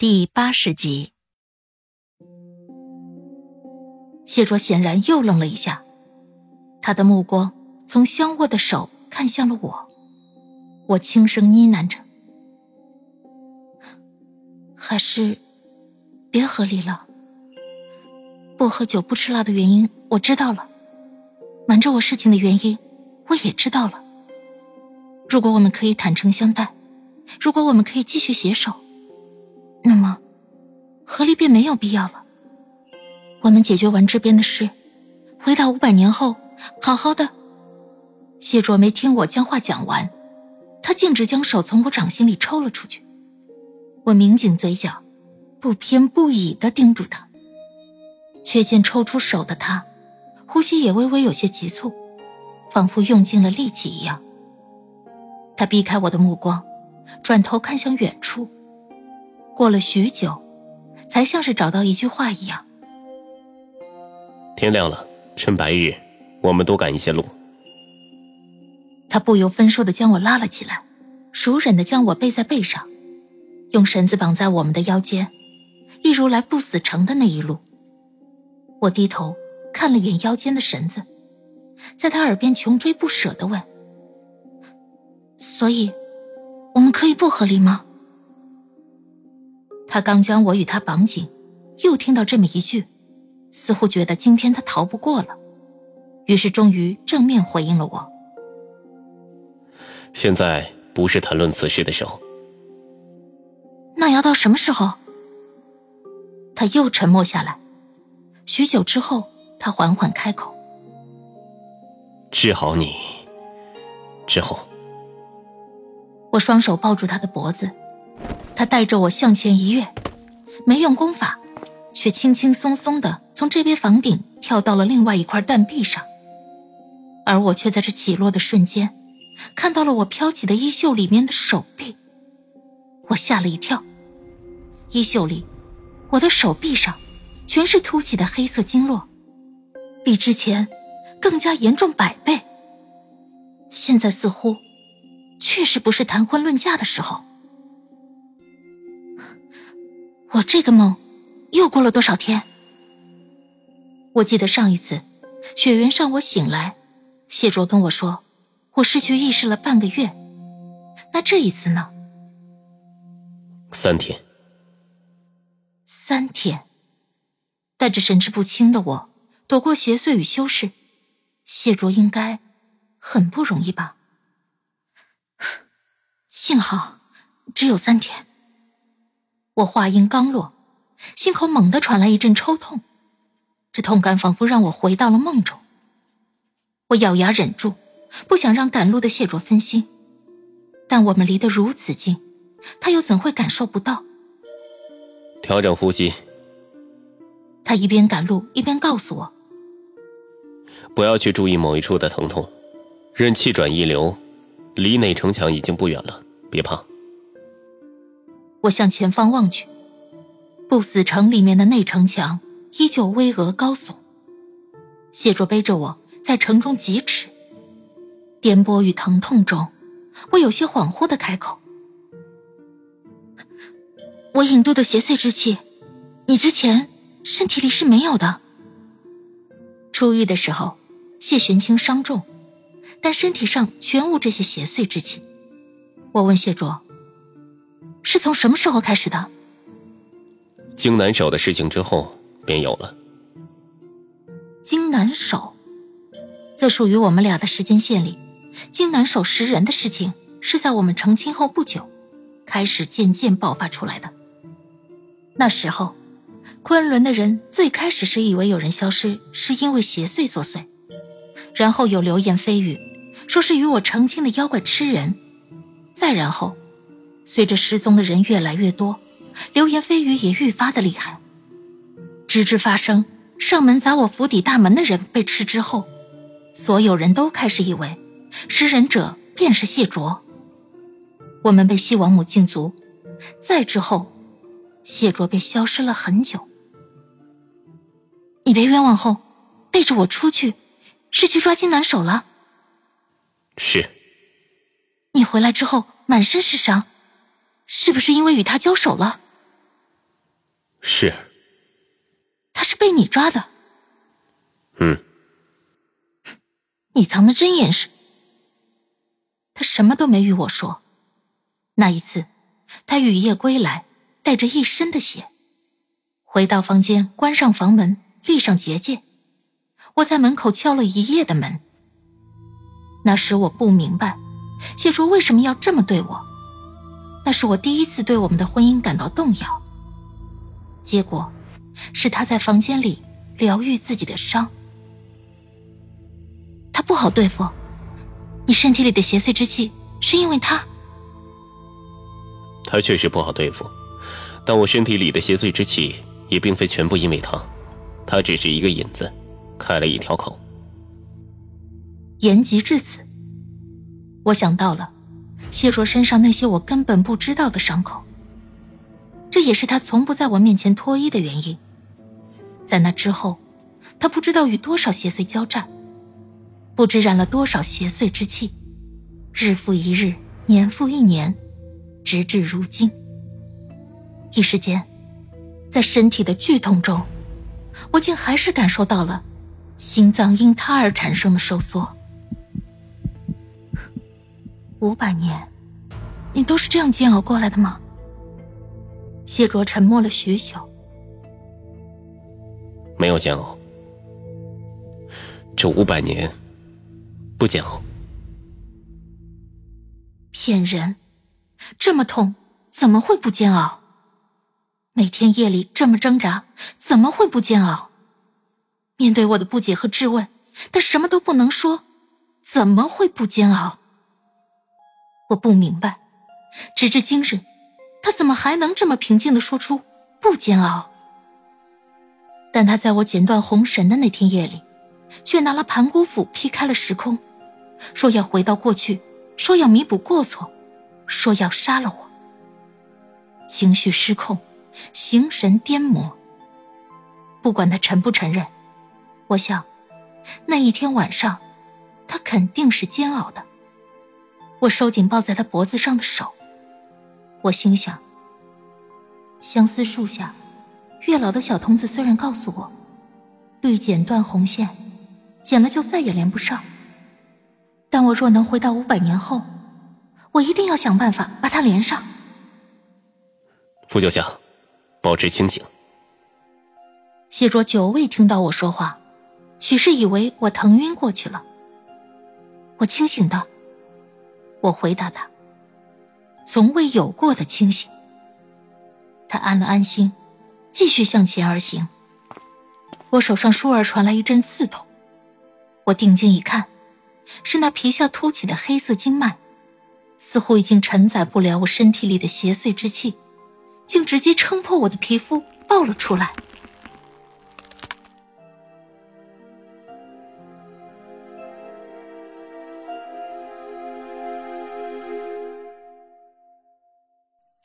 第八十集，谢卓显然又愣了一下，他的目光从相握的手看向了我。我轻声呢喃着：“还是别和离了。不喝酒、不吃辣的原因我知道了，瞒着我事情的原因我也知道了。如果我们可以坦诚相待，如果我们可以继续携手，那么合力便没有必要了。我们解决完这边的事，回到五百年后，好好的。”谢卓没听我将话讲完。他径直将手从我掌心里抽了出去，我抿紧嘴角，不偏不倚的盯住他。却见抽出手的他，呼吸也微微有些急促，仿佛用尽了力气一样。他避开我的目光，转头看向远处，过了许久，才像是找到一句话一样：“天亮了，趁白日，我们多赶一些路。”他不由分说的将我拉了起来，熟忍的将我背在背上，用绳子绑在我们的腰间，一如来不死城的那一路。我低头看了眼腰间的绳子，在他耳边穷追不舍的问：“所以，我们可以不合理吗？”他刚将我与他绑紧，又听到这么一句，似乎觉得今天他逃不过了，于是终于正面回应了我。现在不是谈论此事的时候。那要到什么时候？他又沉默下来，许久之后，他缓缓开口：“治好你之后。”我双手抱住他的脖子，他带着我向前一跃，没用功法，却轻轻松松的从这边房顶跳到了另外一块断壁上，而我却在这起落的瞬间。看到了我飘起的衣袖里面的手臂，我吓了一跳。衣袖里，我的手臂上全是凸起的黑色经络，比之前更加严重百倍。现在似乎确实不是谈婚论嫁的时候。我这个梦又过了多少天？我记得上一次雪原上我醒来，谢卓跟我说。我失去意识了半个月，那这一次呢？三天。三天，带着神志不清的我躲过邪祟与修士，谢卓应该很不容易吧？幸好只有三天。我话音刚落，心口猛地传来一阵抽痛，这痛感仿佛让我回到了梦中。我咬牙忍住。不想让赶路的谢卓分心，但我们离得如此近，他又怎会感受不到？调整呼吸。他一边赶路一边告诉我：“不要去注意某一处的疼痛，任气转一流，离内城墙已经不远了，别怕。”我向前方望去，不死城里面的内城墙依旧巍峨高耸。谢卓背着我在城中疾驰。颠簸与疼痛中，我有些恍惚的开口：“我引渡的邪祟之气，你之前身体里是没有的。出狱的时候，谢玄清伤重，但身体上全无这些邪祟之气。”我问谢卓：“是从什么时候开始的？”荆南守的事情之后便有了。荆南守，在属于我们俩的时间线里。荆南守食人的事情是在我们成亲后不久，开始渐渐爆发出来的。那时候，昆仑的人最开始是以为有人消失是因为邪祟作祟，然后有流言蜚语，说是与我成亲的妖怪吃人，再然后，随着失踪的人越来越多，流言蜚语也愈发的厉害。直至发生上门砸我府邸大门的人被吃之后，所有人都开始以为食人者便是谢卓。我们被西王母禁足，再之后，谢卓便消失了很久。你被冤枉后，背着我出去，是去抓金南手了？是。你回来之后满身是伤。是不是因为与他交手了？是。他是被你抓的。嗯。你藏的真严实。他什么都没与我说。那一次，他雨夜归来，带着一身的血，回到房间，关上房门，立上结界。我在门口敲了一夜的门。那时我不明白，谢卓为什么要这么对我。那是我第一次对我们的婚姻感到动摇。结果，是他在房间里疗愈自己的伤。他不好对付，你身体里的邪祟之气是因为他。他确实不好对付，但我身体里的邪祟之气也并非全部因为他，他只是一个引子，开了一条口。言及至此，我想到了。谢卓身上那些我根本不知道的伤口，这也是他从不在我面前脱衣的原因。在那之后，他不知道与多少邪祟交战，不知染了多少邪祟之气，日复一日，年复一年，直至如今。一时间，在身体的剧痛中，我竟还是感受到了心脏因他而产生的收缩。五百年，你都是这样煎熬过来的吗？谢卓沉默了许久，没有煎熬。这五百年不煎熬。骗人！这么痛，怎么会不煎熬？每天夜里这么挣扎，怎么会不煎熬？面对我的不解和质问，他什么都不能说，怎么会不煎熬？我不明白，直至今日，他怎么还能这么平静的说出不煎熬？但他在我剪断红绳的那天夜里，却拿了盘古斧劈开了时空，说要回到过去，说要弥补过错，说要杀了我。情绪失控，形神颠魔。不管他承不承认，我想，那一天晚上，他肯定是煎熬的。我收紧抱在他脖子上的手，我心想：相思树下，月老的小童子虽然告诉我，绿剪断红线，剪了就再也连不上。但我若能回到五百年后，我一定要想办法把它连上。傅九香，保持清醒。谢卓久未听到我说话，许是以为我疼晕过去了。我清醒的。我回答他：“从未有过的清醒。”他安了安心，继续向前而行。我手上倏尔传来一阵刺痛，我定睛一看，是那皮下凸起的黑色经脉，似乎已经承载不了我身体里的邪祟之气，竟直接撑破我的皮肤爆了出来。